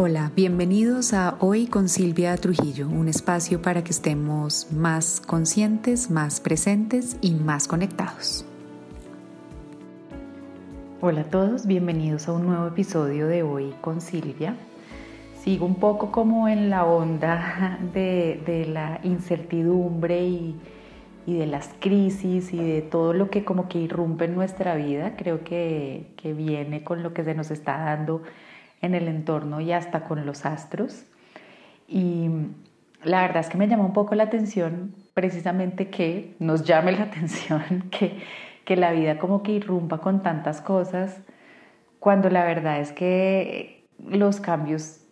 Hola, bienvenidos a Hoy con Silvia Trujillo, un espacio para que estemos más conscientes, más presentes y más conectados. Hola a todos, bienvenidos a un nuevo episodio de Hoy con Silvia. Sigo un poco como en la onda de, la incertidumbre y, de las crisis y de todo lo que como que irrumpe en nuestra vida. Creo que, que viene con lo que se nos está dando en el entorno y hasta con los astros. Y la verdad es que me llama un poco la atención precisamente que nos llame la atención que, que la vida como que irrumpa con tantas cosas, cuando la verdad es que los cambios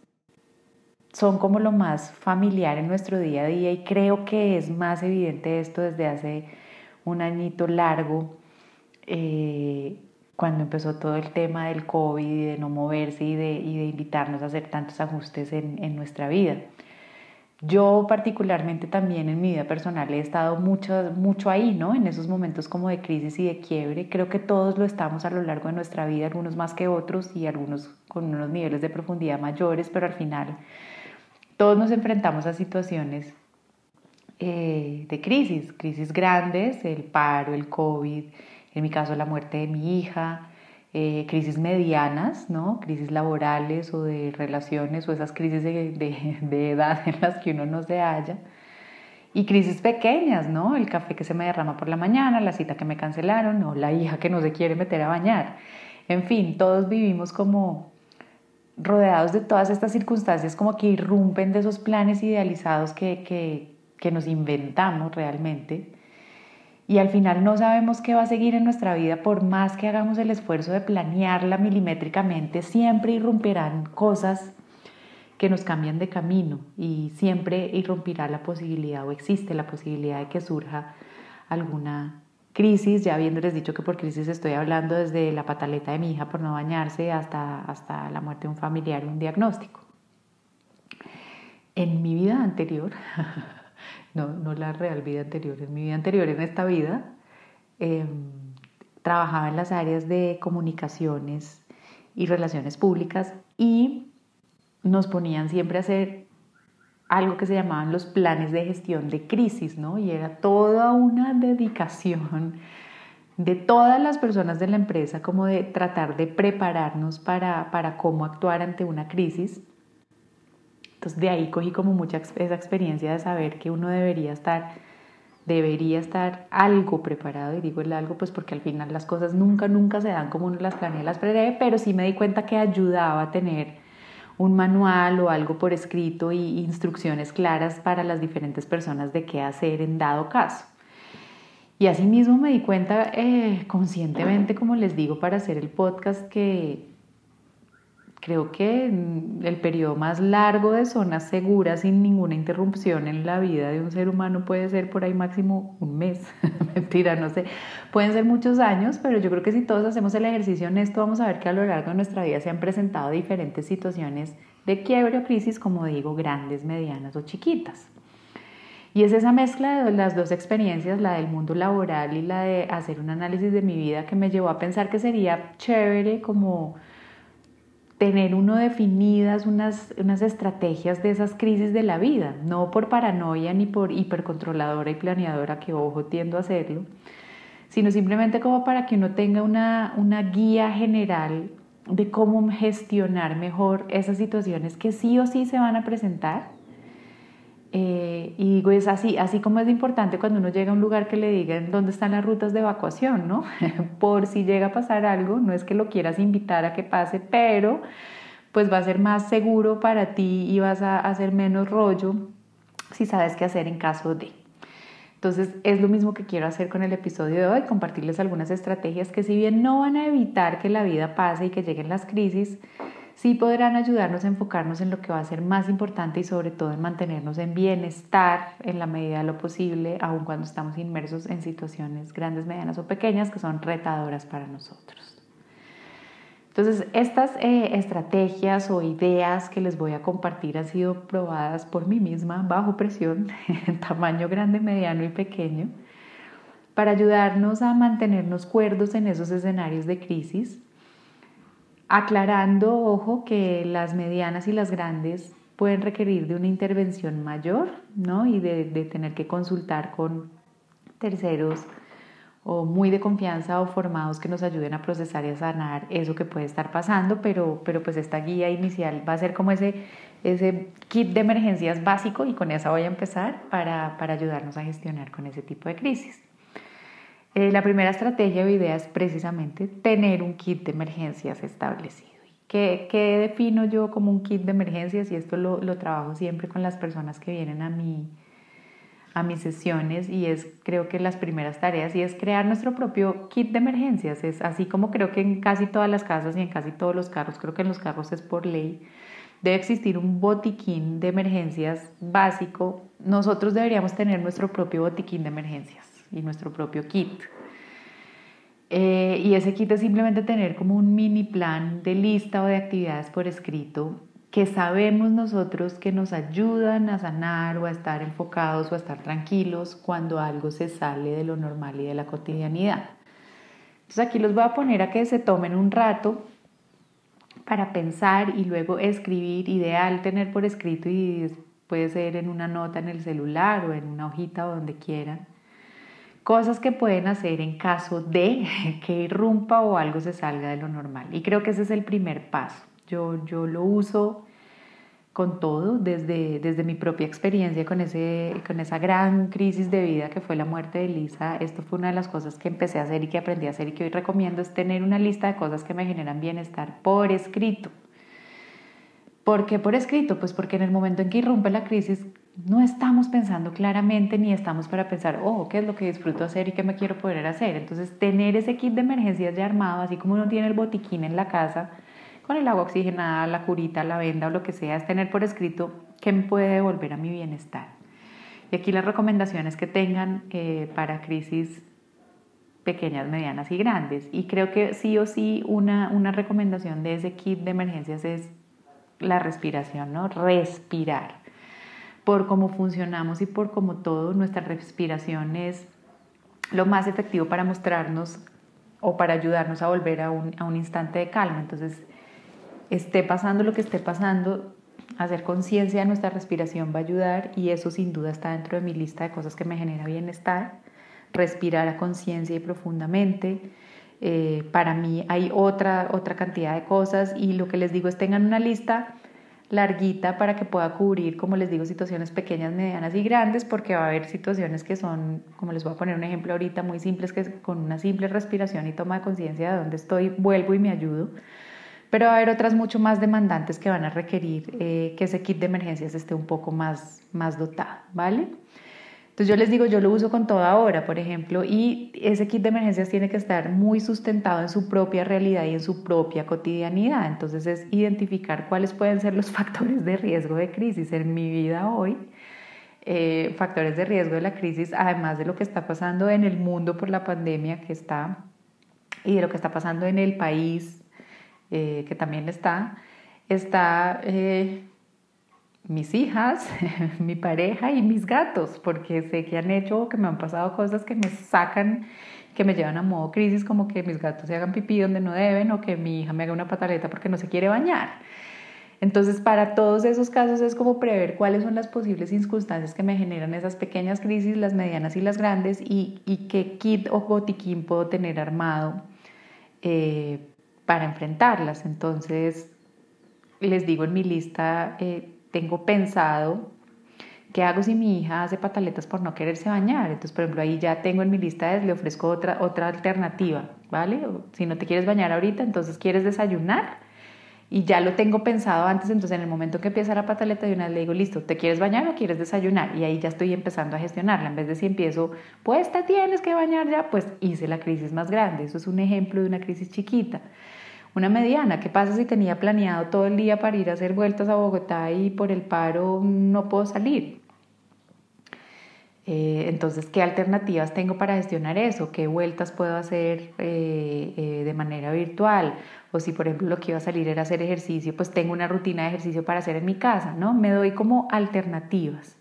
son como lo más familiar en nuestro día a día y creo que es más evidente esto desde hace un añito largo. Eh, cuando empezó todo el tema del COVID y de no moverse y de, y de invitarnos a hacer tantos ajustes en, en, nuestra vida. Yo particularmente también en mi vida personal he estado mucho, mucho ahí, ¿no? En esos momentos como de crisis y de quiebre. Creo que todos lo estamos a lo largo de nuestra vida, algunos más que otros y algunos con unos niveles de profundidad mayores, pero al final todos nos enfrentamos a situaciones eh, de crisis, crisis grandes, el paro, el COVID, en mi caso la muerte de mi hija, eh, crisis medianas, ¿no? crisis laborales o de relaciones o esas crisis de, de, edad en las que uno no se halla. Y crisis pequeñas, ¿no? El café que se me derrama por la mañana, la cita que me cancelaron, o la hija que no se quiere meter a bañar. En fin, todos vivimos como rodeados de todas estas circunstancias como que irrumpen de esos planes idealizados que, que, que nos inventamos realmente y al final no sabemos qué va a seguir en nuestra vida por más que hagamos el esfuerzo de planearla milimétricamente, siempre irrumpirán cosas que nos cambian de camino y siempre irrumpirá la posibilidad o existe la posibilidad de que surja alguna crisis, ya habiéndoles dicho que por crisis estoy hablando desde la pataleta de mi hija por no bañarse hasta, hasta la muerte de un familiar, un diagnóstico. En mi vida anterior, no, no la real vida anterior, en mi vida anterior, en esta vida, em, trabajaba en las áreas de comunicaciones y relaciones públicas y nos ponían siempre a hacer algo que se llamaban los planes de gestión de crisis, ¿no? Y era toda una dedicación de todas las personas de la empresa como de tratar de prepararnos para, para cómo actuar ante una crisis de ahí cogí como mucha esa experiencia de saber que uno debería estar, debería estar algo preparado, y digo el algo pues porque al final las cosas nunca, nunca se dan como uno las planea las prevé, pero sí me di cuenta que ayudaba a tener un manual o algo por escrito y instrucciones claras para las diferentes personas de qué hacer en dado caso. Y asimismo me di cuenta eh, conscientemente, como les digo, para hacer el podcast, que creo que el periodo más largo de zonas seguras sin ninguna interrupción en la vida de un ser humano puede ser por ahí máximo un mes. Mentira, no sé. Pueden ser muchos años, pero yo creo que si todos hacemos el ejercicio honesto, vamos a ver que a lo largo de nuestra vida se han presentado diferentes situaciones de quiebre o crisis, como digo, grandes, medianas o chiquitas. Y es esa mezcla de las dos experiencias, la del mundo laboral y la de hacer un análisis de mi vida, que me llevó a pensar que sería chévere como tener uno definidas unas, unas estrategias de esas crisis de la vida, no por paranoia ni por hipercontroladora y planeadora, que ojo tiendo a hacerlo, sino simplemente como para que uno tenga una, una guía general de cómo gestionar mejor esas situaciones que sí o sí se van a presentar eh, y es así, así como es importante cuando uno llega a un lugar que le digan dónde están las rutas de evacuación, ¿no? Por si llega a pasar algo, no es que lo quieras invitar a que pase, pero pues va a ser más seguro para ti y vas a hacer menos rollo si sabes qué hacer en caso de. Entonces es lo mismo que quiero hacer con el episodio de hoy, compartirles algunas estrategias que si bien no van a evitar que la vida pase y que lleguen las crisis, sí podrán ayudarnos a enfocarnos en lo que va a ser más importante y sobre todo en mantenernos en bienestar en la medida de lo posible, aun cuando estamos inmersos en situaciones grandes, medianas o pequeñas que son retadoras para nosotros. Entonces, estas eh, estrategias o ideas que les voy a compartir han sido probadas por mí misma bajo presión, en tamaño grande, mediano y pequeño, para ayudarnos a mantenernos cuerdos en esos escenarios de crisis aclarando, ojo, que las medianas y las grandes pueden requerir de una intervención mayor, ¿no? Y de, tener que consultar con terceros o muy de confianza o formados que nos ayuden a procesar y a sanar eso que puede estar pasando, pero, pero pues esta guía inicial va a ser como ese, ese kit de emergencias básico y con esa voy a empezar para, para ayudarnos a gestionar con ese tipo de crisis. Eh, la primera estrategia o idea es precisamente tener un kit de emergencias establecido. ¿Qué, ¿Qué, defino yo como un kit de emergencias? Y esto lo, lo trabajo siempre con las personas que vienen a mi, a mis sesiones y es creo que las primeras tareas y es crear nuestro propio kit de emergencias. Es así como creo que en casi todas las casas y en casi todos los carros, creo que en los carros es por ley, debe existir un botiquín de emergencias básico. Nosotros deberíamos tener nuestro propio botiquín de emergencias y nuestro propio kit. Eh, y ese kit es simplemente tener como un mini plan de lista o de actividades por escrito que sabemos nosotros que nos ayudan a sanar o a estar enfocados o a estar tranquilos cuando algo se sale de lo normal y de la cotidianidad. Entonces aquí los voy a poner a que se tomen un rato para pensar y luego escribir, ideal tener por escrito y puede ser en una nota en el celular o en una hojita o donde quieran. Cosas que pueden hacer en caso de que irrumpa o algo se salga de lo normal. Y creo que ese es el primer paso. Yo, yo lo uso con todo, desde, desde mi propia experiencia con, ese, con esa gran crisis de vida que fue la muerte de Lisa, esto fue una de las cosas que empecé a hacer y que aprendí a hacer y que hoy recomiendo es tener una lista de cosas que me generan bienestar por escrito. ¿Por qué por escrito? Pues porque en el momento en que irrumpe la crisis no estamos pensando claramente ni estamos para pensar, oh, ¿qué es lo que disfruto hacer y qué me quiero poder hacer? Entonces, tener ese kit de emergencias ya armado, así como uno tiene el botiquín en la casa, con el agua oxigenada, la curita, la venda o lo que sea, es tener por escrito qué me puede devolver a mi bienestar. Y aquí las recomendaciones que tengan eh, para crisis pequeñas, medianas y grandes. Y creo que sí o sí una, una recomendación de ese kit de emergencias es la respiración, ¿no? Respirar. Por cómo funcionamos y por cómo todo, nuestra respiración es lo más efectivo para mostrarnos o para ayudarnos a volver a un, instante de calma. Entonces, esté pasando lo que esté pasando, hacer conciencia de nuestra respiración va a ayudar y eso sin duda está dentro de mi lista de cosas que me genera bienestar. Respirar a conciencia y profundamente. Eh, para mí hay otra, otra cantidad de cosas y lo que les digo es tengan una lista larguita para que pueda cubrir, como les digo, situaciones pequeñas, medianas y grandes, porque va a haber situaciones que son, como les voy a poner un ejemplo ahorita, muy simples, que con una simple respiración y toma de conciencia de dónde estoy, vuelvo y me ayudo pero va a haber otras mucho más demandantes que van a requerir eh, que ese kit de emergencias esté un poco más, más dotado, ¿vale? Entonces yo les digo, yo lo uso con toda hora, por ejemplo, y ese kit de emergencias tiene que estar muy sustentado en su propia realidad y en su propia cotidianidad. Entonces es identificar cuáles pueden ser los factores de riesgo de crisis en mi vida hoy, eh, factores de riesgo de la crisis, además de lo que está pasando en el mundo por la pandemia que está y de lo que está pasando en el país eh, que también está, está eh, mis hijas, mi pareja y mis gatos, porque sé que han hecho, que me han pasado cosas que me sacan, que me llevan a modo crisis, como que mis gatos se hagan pipí donde no deben o que mi hija me haga una pataleta porque no se quiere bañar. Entonces, para todos esos casos es como prever cuáles son las posibles circunstancias que me generan esas pequeñas crisis, las medianas y las grandes, y, y qué kit o botiquín puedo tener armado eh, para enfrentarlas. Entonces, les digo en mi lista, eh, tengo pensado qué hago si mi hija hace pataletas por no quererse bañar. Entonces, por ejemplo, ahí ya tengo en mi lista, le ofrezco otra, otra alternativa, ¿vale? Si no te quieres bañar ahorita, entonces quieres desayunar y ya lo tengo pensado antes, entonces en el momento que empieza la pataleta de una vez le digo, listo, ¿te quieres bañar o quieres desayunar? Y ahí ya estoy empezando a gestionarla. En vez de si empiezo, pues te tienes que bañar ya, pues hice la crisis más grande. Eso es un ejemplo de una crisis chiquita. Una mediana, ¿qué pasa si tenía planeado todo el día para ir a hacer vueltas a Bogotá y por el paro no puedo salir? Eh, entonces, ¿qué alternativas tengo para gestionar eso? ¿Qué vueltas puedo hacer eh, eh, de manera virtual? O si, por ejemplo, lo que iba a salir era hacer ejercicio, pues tengo una rutina de ejercicio para hacer en mi casa, ¿no? Me doy como alternativas.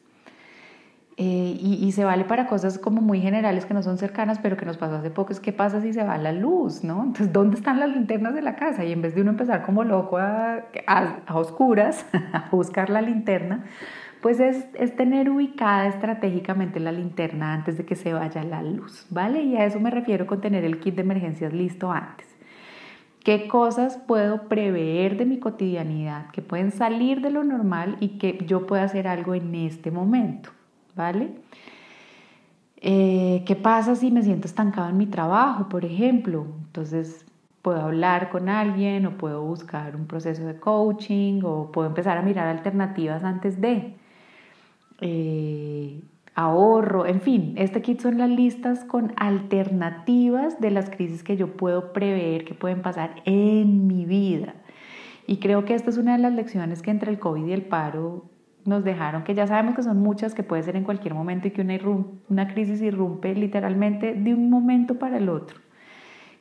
Eh, y, se vale para cosas como muy generales que no son cercanas, pero que nos pasó hace poco, es qué pasa si se va la luz, ¿no? Entonces, ¿dónde están las linternas de la casa? Y en vez de uno empezar como loco a, a, oscuras, a buscar la linterna, pues es, es, tener ubicada estratégicamente la linterna antes de que se vaya la luz, ¿vale? Y a eso me refiero con tener el kit de emergencias listo antes. ¿Qué cosas puedo prever de mi cotidianidad que pueden salir de lo normal y que yo pueda hacer algo en este momento? ¿Vale? Eh, ¿Qué pasa si me siento estancado en mi trabajo, por ejemplo? Entonces, puedo hablar con alguien o puedo buscar un proceso de coaching o puedo empezar a mirar alternativas antes de eh, ahorro, en fin, este kit son las listas con alternativas de las crisis que yo puedo prever que pueden pasar en mi vida. Y creo que esta es una de las lecciones que entre el COVID y el paro nos dejaron, que ya sabemos que son muchas, que puede ser en cualquier momento y que una, una crisis irrumpe literalmente de un momento para el otro.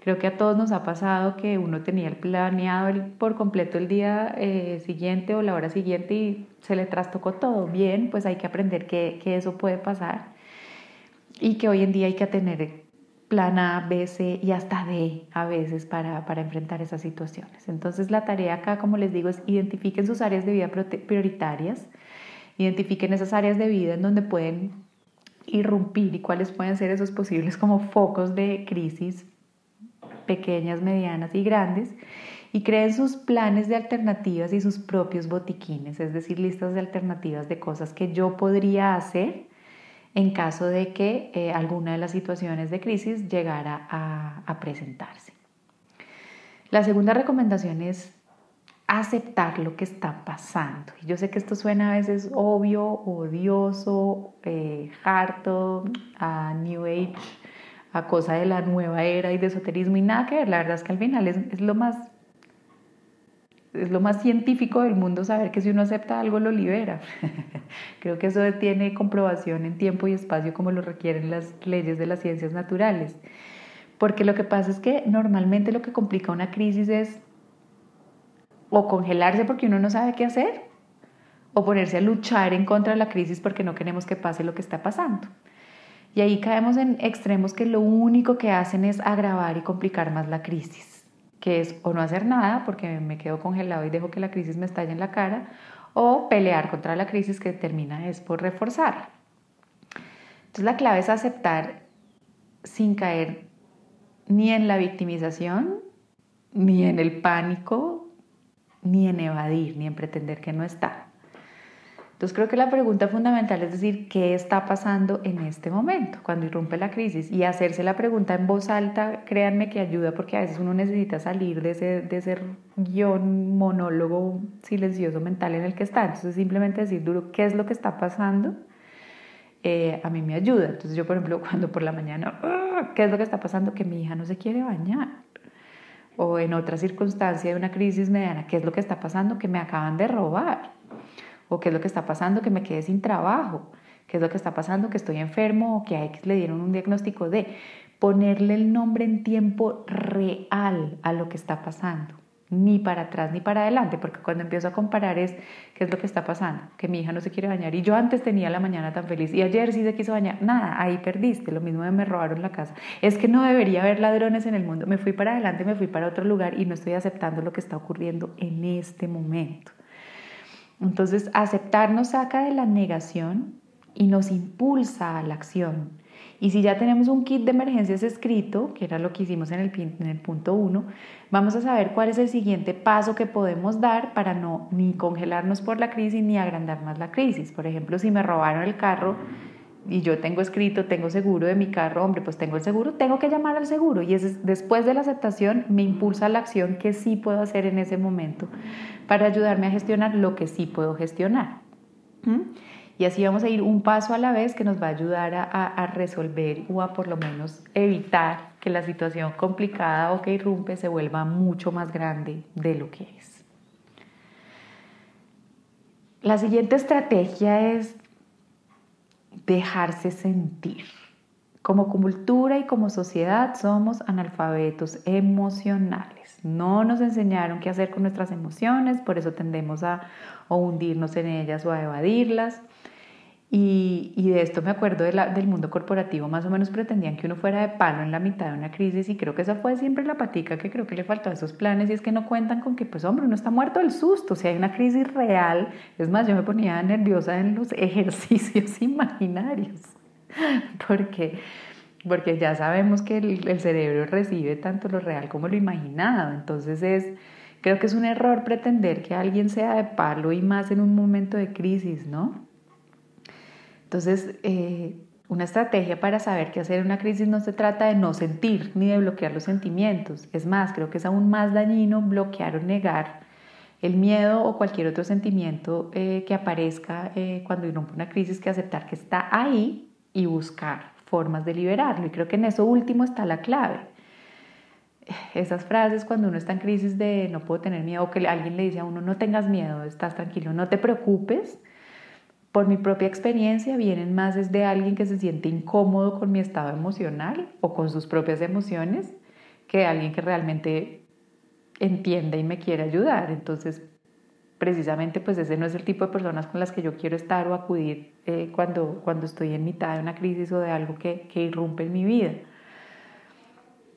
Creo que a todos nos ha pasado que uno tenía el planeado por completo el día eh, siguiente o la hora siguiente y se le trastocó todo. Bien, pues hay que aprender que, que eso puede pasar y que hoy en día hay que tener plan A, B, C y hasta D a veces para, para, enfrentar esas situaciones. Entonces la tarea acá, como les digo, es identifiquen sus áreas de vida prioritarias, identifiquen esas áreas de vida en donde pueden irrumpir y cuáles pueden ser esos posibles como focos de crisis pequeñas, medianas y grandes y creen sus planes de alternativas y sus propios botiquines, es decir, listas de alternativas de cosas que yo podría hacer en caso de que eh, alguna de las situaciones de crisis llegara a, a presentarse. La segunda recomendación es aceptar lo que está pasando. Yo sé que esto suena a veces obvio, odioso, eh, harto, a New Age, a cosa de la nueva era y de esoterismo y nada que ver. La verdad es que al final es lo más es lo más científico del mundo saber que si uno acepta algo lo libera. Creo que eso tiene comprobación en tiempo y espacio como lo requieren las leyes de las ciencias naturales. Porque lo que pasa es que normalmente lo que complica una crisis es o congelarse porque uno no sabe qué hacer, o ponerse a luchar en contra de la crisis porque no queremos que pase lo que está pasando. Y ahí caemos en extremos que lo único que hacen es agravar y complicar más la crisis, que es o no hacer nada porque me quedo congelado y dejo que la crisis me estalle en la cara, o pelear contra la crisis que termina es por reforzar. Entonces la clave es aceptar sin caer ni en la victimización, ni en el pánico, ni en evadir, ni en pretender que no está. Entonces creo que la pregunta fundamental es decir, ¿qué está pasando en este momento cuando irrumpe la crisis? Y hacerse la pregunta en voz alta, créanme que ayuda porque a veces uno necesita salir de ese, de ese guion monólogo silencioso mental en el que está. Entonces simplemente decir duro, ¿qué es lo que está pasando? Eh, a mí me ayuda. Entonces yo, por ejemplo, cuando por la mañana, ah, ¿qué es lo que está pasando? Que mi hija no se quiere bañar o en otra circunstancia de una crisis mediana, ¿qué es lo que está pasando? Que me acaban de robar. O qué es lo que está pasando? Que me quedé sin trabajo. ¿Qué es lo que está pasando? Que estoy enfermo o que a X le dieron un diagnóstico de ponerle el nombre en tiempo real a lo que está pasando ni para atrás ni para adelante, porque cuando empiezo a comparar es qué es lo que está pasando, que mi hija no se quiere bañar. Y yo antes tenía la mañana tan feliz y ayer sí se quiso bañar, nada, ahí perdiste, lo mismo de me robaron la casa, es que no debería haber ladrones en el mundo, me fui para adelante, me fui para otro lugar y no estoy aceptando lo que está ocurriendo en este momento. Entonces, aceptar nos saca de la negación y nos impulsa a la acción y si ya tenemos un kit de emergencias escrito, que era lo que hicimos en el, en el punto 1, vamos a saber cuál es el siguiente paso que podemos dar para no ni congelarnos por la crisis ni agrandar más la crisis. Por ejemplo, si me robaron el carro y yo tengo escrito, tengo seguro de mi carro, hombre, pues tengo el seguro, tengo que llamar al seguro. Y es, después de la aceptación me impulsa la acción que sí puedo hacer en ese momento para ayudarme a gestionar lo que sí puedo gestionar. ¿Mm? Y así vamos a ir un paso a la vez que nos va a ayudar a, resolver o a por lo menos evitar que la situación complicada o que irrumpe se vuelva mucho más grande de lo que es. La siguiente estrategia es dejarse sentir. Como cultura y como sociedad somos analfabetos emocionales. No nos enseñaron qué hacer con nuestras emociones, por eso tendemos a hundirnos en ellas o a evadirlas. Y, de esto me acuerdo del mundo corporativo, más o menos pretendían que uno fuera de palo en la mitad de una crisis y creo que esa fue siempre la patica que creo que le faltó a esos planes. Y es que no cuentan con que, pues hombre, uno está muerto del susto, si hay una crisis real, es más, yo me ponía nerviosa en los ejercicios imaginarios, porque, porque ya sabemos que el, el cerebro recibe tanto lo real como lo imaginado, entonces es... Creo que es un error pretender que alguien sea de palo y más en un momento de crisis, ¿no? Entonces, eh, una estrategia para saber qué hacer en una crisis no se trata de no sentir ni de bloquear los sentimientos. Es más, creo que es aún más dañino bloquear o negar el miedo o cualquier otro sentimiento eh, que aparezca eh, cuando irrumpe una crisis que aceptar que está ahí y buscar formas de liberarlo. Y creo que en eso último está la clave. Esas frases cuando uno está en crisis de no puedo tener miedo que alguien le dice a uno no tengas miedo, estás tranquilo, no te preocupes, por mi propia experiencia vienen más desde alguien que se siente incómodo con mi estado emocional o con sus propias emociones que alguien que realmente entiende y me quiere ayudar. Entonces, precisamente, pues ese no es el tipo de personas con las que yo quiero estar o acudir eh, cuando, cuando estoy en mitad de una crisis o de algo que, que irrumpe en mi vida.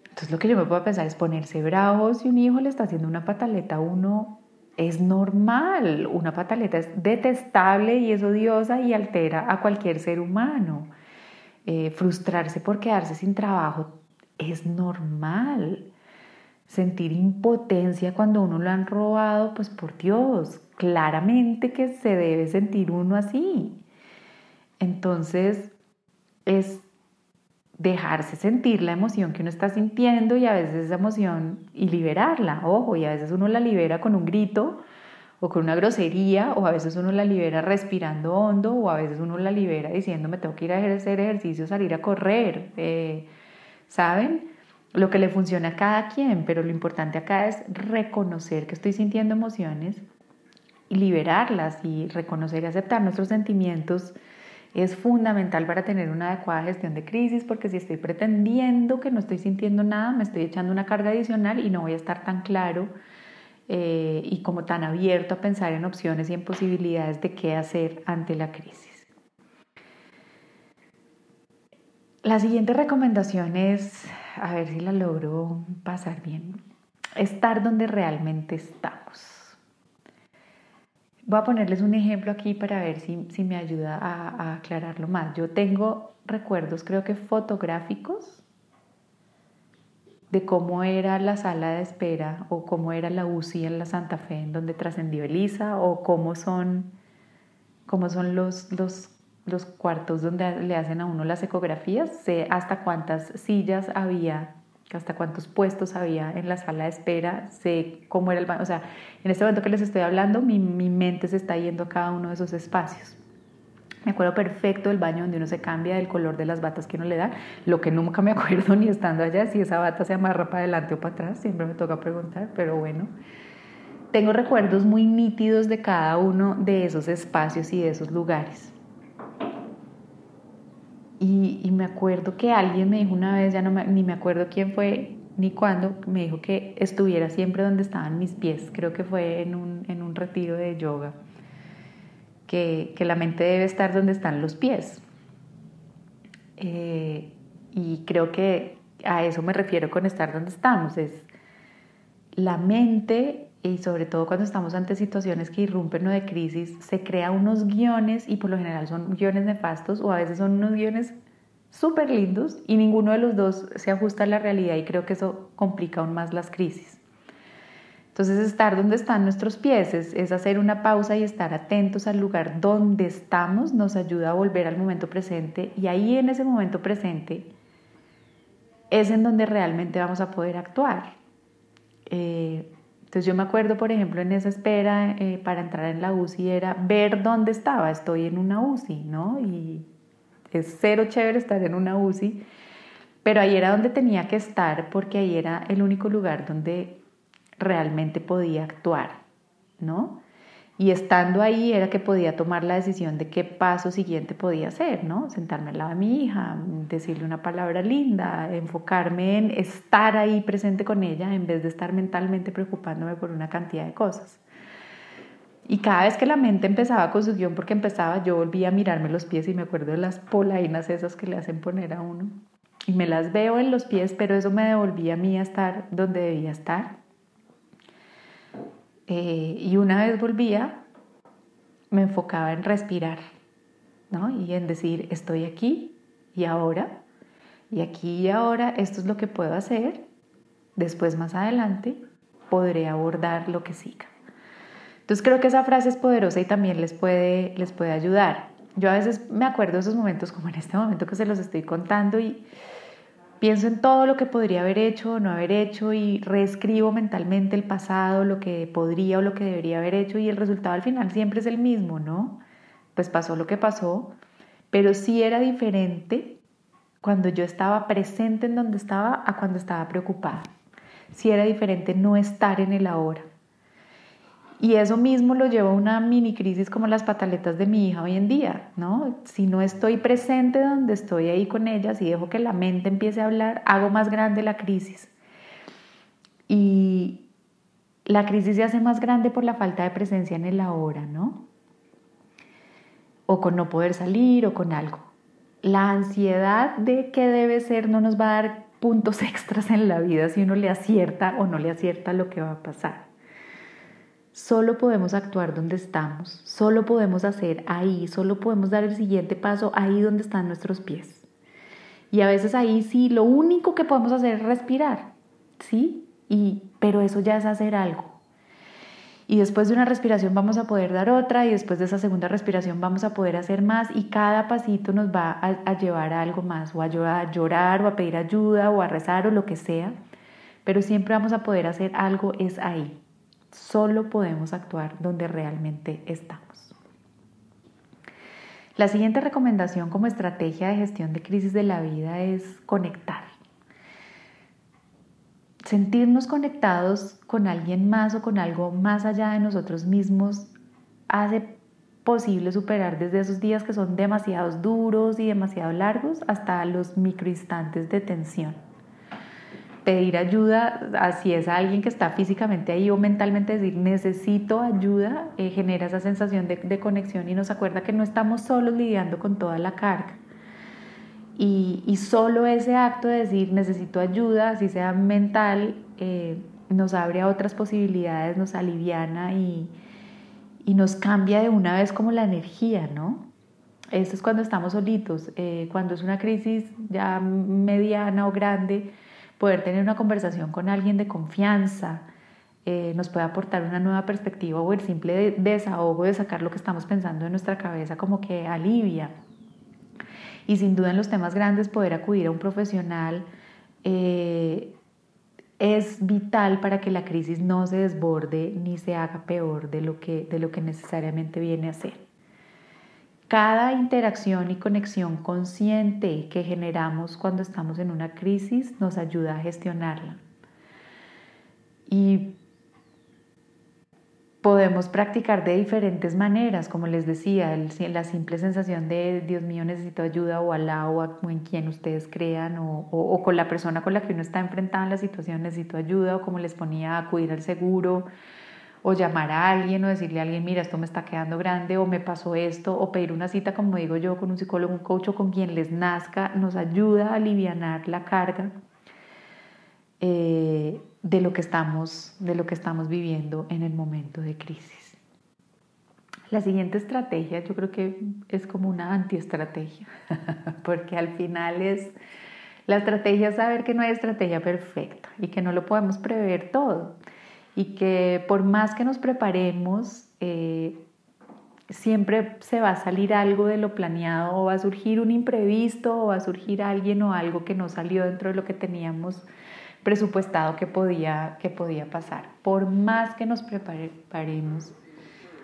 Entonces, lo que yo me puedo pensar es ponerse bravo si un hijo le está haciendo una pataleta a uno es normal. Una pataleta es detestable y es odiosa y altera a cualquier ser humano. Eh, frustrarse por quedarse sin trabajo es normal. Sentir impotencia cuando uno lo han robado, pues por Dios, claramente que se debe sentir uno así. Entonces, es dejarse sentir la emoción que uno está sintiendo y a veces esa emoción y liberarla, ojo, y a veces uno la libera con un grito o con una grosería o a veces uno la libera respirando hondo o a veces uno la libera diciendo me tengo que ir a hacer ejercicio, salir a correr, eh, ¿saben? Lo que le funciona a cada quien, pero lo importante acá es reconocer que estoy sintiendo emociones y liberarlas y reconocer y aceptar nuestros sentimientos es fundamental para tener una adecuada gestión de crisis porque si estoy pretendiendo que no estoy sintiendo nada, me estoy echando una carga adicional y no voy a estar tan claro eh, y como tan abierto a pensar en opciones y en posibilidades de qué hacer ante la crisis. La siguiente recomendación es, a ver si la logro pasar bien, estar donde realmente estamos. Voy a ponerles un ejemplo aquí para ver si, si me ayuda a, aclararlo más. Yo tengo recuerdos, creo que fotográficos, de cómo era la sala de espera o cómo era la UCI en la Santa Fe, en donde trascendió Elisa, o cómo son, cómo son los, los, los cuartos donde le hacen a uno las ecografías. Sé hasta cuántas sillas había hasta cuántos puestos había en la sala de espera, sé cómo era el baño, o sea, en este momento que les estoy hablando, mi, mi, mente se está yendo a cada uno de esos espacios. Me acuerdo perfecto del baño donde uno se cambia del color de las batas que uno le da, lo que nunca me acuerdo ni estando allá, si esa bata se amarra para adelante o para atrás, siempre me toca preguntar, pero bueno. Tengo recuerdos muy nítidos de cada uno de esos espacios y de esos lugares. Y, me acuerdo que alguien me dijo una vez, ya no me, ni me acuerdo quién fue ni cuándo, me dijo que estuviera siempre donde estaban mis pies. Creo que fue en un, en un retiro de yoga. Que, que, la mente debe estar donde están los pies. Eh, y creo que a eso me refiero con estar donde estamos. Es la mente y sobre todo cuando estamos ante situaciones que irrumpen o de crisis, se crea unos guiones y por lo general son guiones nefastos o a veces son unos guiones súper lindos y ninguno de los dos se ajusta a la realidad y creo que eso complica aún más las crisis. Entonces estar donde están nuestros pies es, hacer una pausa y estar atentos al lugar donde estamos nos ayuda a volver al momento presente y ahí en ese momento presente es en donde realmente vamos a poder actuar. Eh, entonces yo me acuerdo, por ejemplo, en esa espera eh, para entrar en la UCI era ver dónde estaba, estoy en una UCI, ¿no? Y es cero chévere estar en una UCI, pero ahí era donde tenía que estar porque ahí era el único lugar donde realmente podía actuar, ¿no? Y estando ahí era que podía tomar la decisión de qué paso siguiente podía hacer, ¿no? Sentarme al lado de mi hija, decirle una palabra linda, enfocarme en estar ahí presente con ella en vez de estar mentalmente preocupándome por una cantidad de cosas. Y cada vez que la mente empezaba con su guion, porque empezaba, yo volvía a mirarme los pies y me acuerdo de las polainas esas que le hacen poner a uno. Y me las veo en los pies, pero eso me devolvía a mí a estar donde debía estar. Eh, y una vez volvía, me enfocaba en respirar, ¿no? Y en decir, estoy aquí y ahora, y aquí y ahora, esto es lo que puedo hacer. Después, más adelante, podré abordar lo que siga. Entonces creo que esa frase es poderosa y también les puede, les puede ayudar. Yo a veces me acuerdo de esos momentos, como en este momento que se los estoy contando, y pienso en todo lo que podría haber hecho o no haber hecho y reescribo mentalmente el pasado, lo que podría o lo que debería haber hecho y el resultado al final siempre es el mismo, ¿no? Pues pasó lo que pasó, pero sí era diferente cuando yo estaba presente en donde estaba a cuando estaba preocupada. Sí era diferente no estar en el ahora. Y eso mismo lo lleva a una mini crisis como las pataletas de mi hija hoy en día, ¿no? Si no estoy presente donde estoy ahí con ellas y dejo que la mente empiece a hablar, hago más grande la crisis. Y la crisis se hace más grande por la falta de presencia en el ahora, ¿no? O con no poder salir o con algo. La ansiedad de qué debe ser no nos va a dar puntos extras en la vida si uno le acierta o no le acierta lo que va a pasar. Solo podemos actuar donde estamos, solo podemos hacer ahí, solo podemos dar el siguiente paso ahí donde están nuestros pies. Y a veces ahí sí, lo único que podemos hacer es respirar, ¿sí? Y, pero eso ya es hacer algo. Y después de una respiración vamos a poder dar otra y después de esa segunda respiración vamos a poder hacer más y cada pasito nos va a, llevar a algo más, o a llorar o a pedir ayuda o a rezar o lo que sea, pero siempre vamos a poder hacer algo es ahí. Solo podemos actuar donde realmente estamos. La siguiente recomendación como estrategia de gestión de crisis de la vida es conectar. Sentirnos conectados con alguien más o con algo más allá de nosotros mismos hace posible superar desde esos días que son demasiado duros y demasiado largos hasta los microinstantes de tensión pedir ayuda, así es alguien que está físicamente ahí o mentalmente decir necesito ayuda, eh, genera esa sensación de, conexión y nos acuerda que no estamos solos lidiando con toda la carga. Y, solo ese acto de decir necesito ayuda, así sea mental, eh, nos abre a otras posibilidades, nos aliviana y, y, nos cambia de una vez como la energía, ¿no? Esto es cuando estamos solitos, eh, cuando es una crisis ya mediana o grande, poder tener una conversación con alguien de confianza eh, nos puede aportar una nueva perspectiva o el simple desahogo de sacar lo que estamos pensando en nuestra cabeza como que alivia. Y sin duda en los temas grandes poder acudir a un profesional eh, es vital para que la crisis no se desborde ni se haga peor de lo que, de lo que necesariamente viene a ser. Cada interacción y conexión consciente que generamos cuando estamos en una crisis nos ayuda a gestionarla. Y podemos practicar de diferentes maneras, como les decía, la simple sensación de Dios mío necesito ayuda o alá o en quien ustedes crean o, o, con la persona con la que uno está enfrentado en la situación necesito ayuda o como les ponía acudir al seguro o llamar a alguien o decirle a alguien, mira, esto me está quedando grande o me pasó esto, o pedir una cita, como digo yo, con un psicólogo, un coach o con quien les nazca, nos ayuda a aliviar la carga eh, de, lo que estamos, de lo que estamos viviendo en el momento de crisis. La siguiente estrategia yo creo que es como una antiestrategia, porque al final es... La estrategia es saber que no hay estrategia perfecta y que no lo podemos prever todo y que por más que nos preparemos, eh, siempre se va a salir algo de lo planeado o va a surgir un imprevisto o va a surgir alguien o algo que no salió dentro de lo que teníamos presupuestado que podía, que podía pasar. Por más que nos preparemos,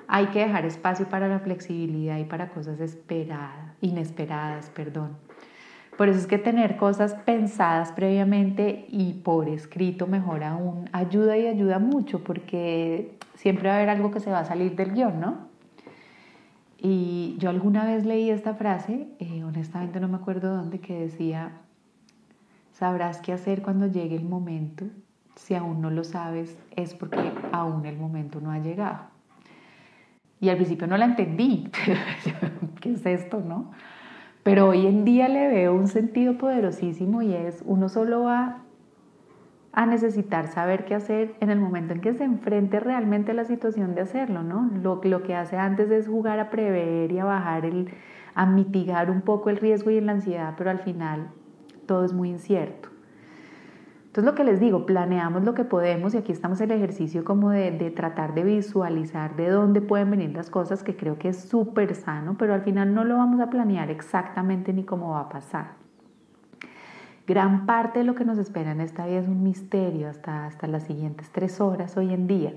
hay que dejar espacio para la flexibilidad y para cosas esperadas, inesperadas, perdón. Por eso es que tener cosas pensadas previamente y por escrito mejor aún ayuda y ayuda mucho porque siempre va a haber algo que se va a salir del guion, ¿no? Y yo alguna vez leí esta frase, eh, honestamente no me acuerdo dónde, que decía, sabrás qué hacer cuando llegue el momento, si aún no lo sabes es porque aún el momento no ha llegado. Y al principio no la entendí. ¿Qué es esto, no? Pero hoy en día le veo un sentido poderosísimo y es uno solo va a necesitar saber qué hacer en el momento en que se enfrente realmente a la situación de hacerlo, ¿no? Lo, lo que hace antes es jugar a prever y a bajar el, a mitigar un poco el riesgo y la ansiedad, pero al final todo es muy incierto. Entonces lo que les digo, planeamos lo que podemos y aquí estamos el ejercicio como de, de tratar de visualizar de dónde pueden venir las cosas, que creo que es súper sano, pero al final no lo vamos a planear exactamente ni cómo va a pasar. Gran parte de lo que nos espera en esta vida es un misterio hasta, hasta las siguientes tres horas hoy en día,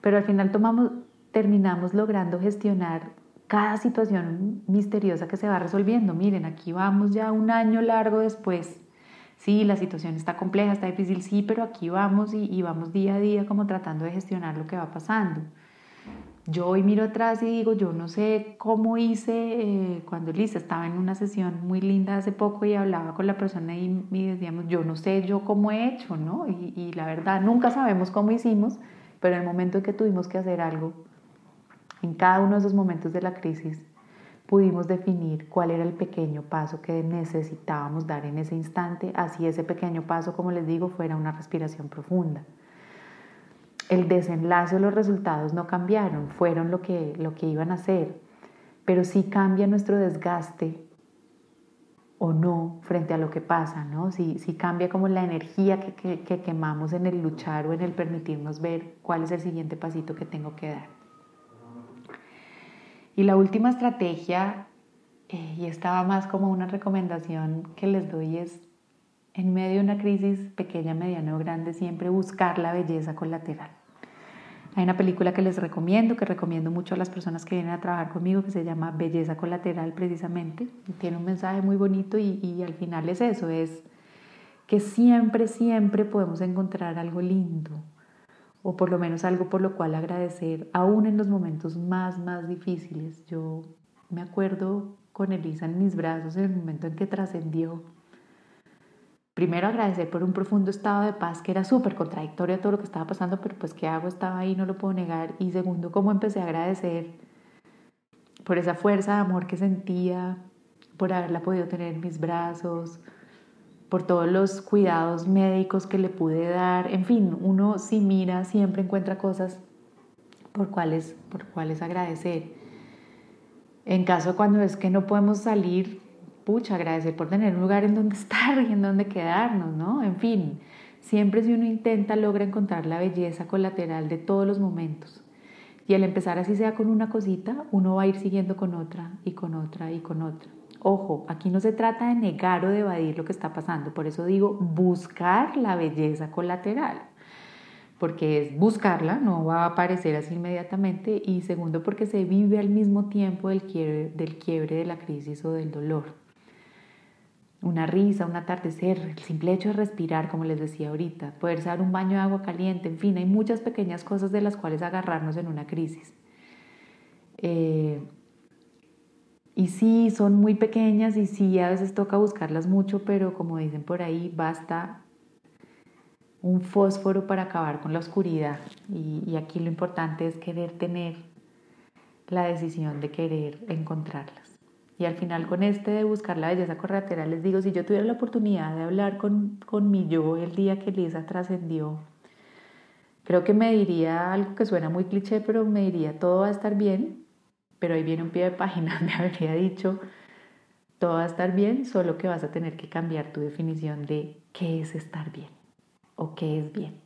pero al final tomamos, terminamos logrando gestionar cada situación misteriosa que se va resolviendo. Miren, aquí vamos ya un año largo después sí, la situación está compleja, está difícil, sí, pero aquí vamos y, vamos día a día como tratando de gestionar lo que va pasando. Yo hoy miro atrás y digo, yo no sé cómo hice, eh, cuando Lisa estaba en una sesión muy linda hace poco y hablaba con la persona y, y decíamos, yo no sé yo cómo he hecho, ¿no? Y, y la verdad, nunca sabemos cómo hicimos, pero en el momento en que tuvimos que hacer algo, en cada uno de esos momentos de la crisis, pudimos definir cuál era el pequeño paso que necesitábamos dar en ese instante, así ese pequeño paso, como les digo, fuera una respiración profunda. El desenlace o los resultados no cambiaron, fueron lo que, lo que iban a ser, pero sí cambia nuestro desgaste o no frente a lo que pasa, ¿no? Sí, cambia como la energía que, que quemamos en el luchar o en el permitirnos ver cuál es el siguiente pasito que tengo que dar. Y la última estrategia, eh, y estaba más como una recomendación que les doy, es en medio de una crisis pequeña, mediana o grande, siempre buscar la belleza colateral. Hay una película que les recomiendo, que recomiendo mucho a las personas que vienen a trabajar conmigo, que se llama Belleza Colateral precisamente. Tiene un mensaje muy bonito y, y al final es eso, es que siempre, siempre podemos encontrar algo lindo, o por lo menos algo por lo cual agradecer, aún en los momentos más, más difíciles. Yo me acuerdo con Elisa en mis brazos en el momento en que trascendió. Primero agradecer por un profundo estado de paz que era súper contradictorio a todo lo que estaba pasando, pero pues qué hago, estaba ahí, no lo puedo negar. Y segundo, cómo empecé a agradecer por esa fuerza de amor que sentía, por haberla podido tener en mis brazos, por todos los cuidados médicos que le pude dar. En fin, uno si mira siempre encuentra cosas por cuales, por cuales agradecer. En caso cuando es que no podemos salir, pucha, agradecer por tener un lugar en donde estar y en donde quedarnos, ¿no? En fin, siempre si uno intenta logra encontrar la belleza colateral de todos los momentos. Y al empezar así sea con una cosita, uno va a ir siguiendo con otra y con otra y con otra. Ojo, aquí no se trata de negar o de evadir lo que está pasando, por eso digo buscar la belleza colateral, porque es buscarla, no va a aparecer así inmediatamente, y segundo, porque se vive al mismo tiempo del quiebre, del quiebre de la crisis o del dolor. Una risa, un atardecer, el simple hecho de respirar, como les decía ahorita, poder dar un baño de agua caliente, en fin, hay muchas pequeñas cosas de las cuales agarrarnos en una crisis. Eh, y sí, son muy pequeñas y sí, a veces toca buscarlas mucho, pero como dicen por ahí, basta un fósforo para acabar con la oscuridad. Y, aquí lo importante es querer tener la decisión de querer encontrarlas. Y al final con este de buscar la belleza correlateral les digo, si yo tuviera la oportunidad de hablar con, con mi yo el día que Lisa trascendió, creo que me diría algo que suena muy cliché, pero me diría, todo va a estar bien, pero ahí viene un pie de página, me habría dicho, todo va a estar bien, solo que vas a tener que cambiar tu definición de qué es estar bien o qué es bien.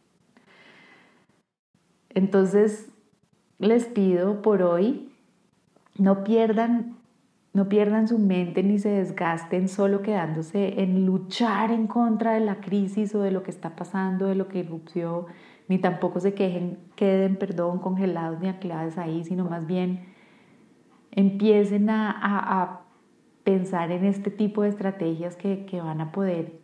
Entonces, les pido por hoy, no pierdan, no pierdan su mente ni se desgasten solo quedándose en luchar en contra de la crisis o de lo que está pasando, de lo que irrupció, ni tampoco se quejen, queden, perdón, congelados ni anclados ahí, sino más bien empiecen a, pensar en este tipo de estrategias que, van a poder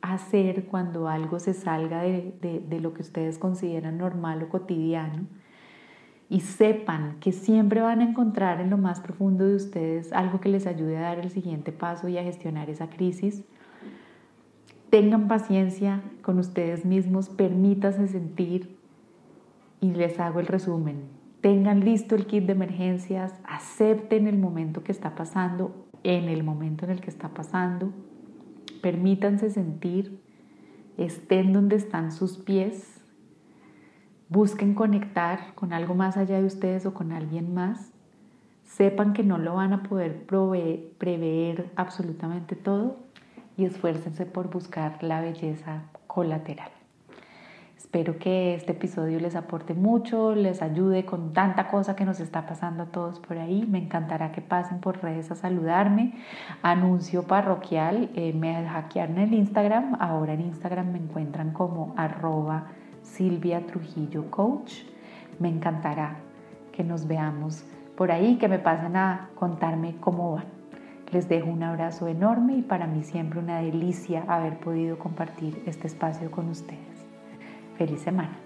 hacer cuando algo se salga de, lo que ustedes consideran normal o cotidiano y sepan que siempre van a encontrar en lo más profundo de ustedes algo que les ayude a dar el siguiente paso y a gestionar esa crisis. Tengan paciencia con ustedes mismos, permítanse sentir y les hago el resumen tengan listo el kit de emergencias, acepten el momento que está pasando, en el momento en el que está pasando, permítanse sentir, estén donde están sus pies, busquen conectar con algo más allá de ustedes o con alguien más, sepan que no lo van a poder prever absolutamente todo y esfuércense por buscar la belleza colateral. Espero que este episodio les aporte mucho, les ayude con tanta cosa que nos está pasando a todos por ahí. Me encantará que pasen por redes a saludarme. Anuncio parroquial, eh, me hackearon el Instagram. Ahora en Instagram me encuentran como arroba Silvia Trujillo Coach. Me encantará que nos veamos por ahí, que me pasen a contarme cómo van. Les dejo un abrazo enorme y para mí siempre una delicia haber podido compartir este espacio con ustedes. Feliz semana.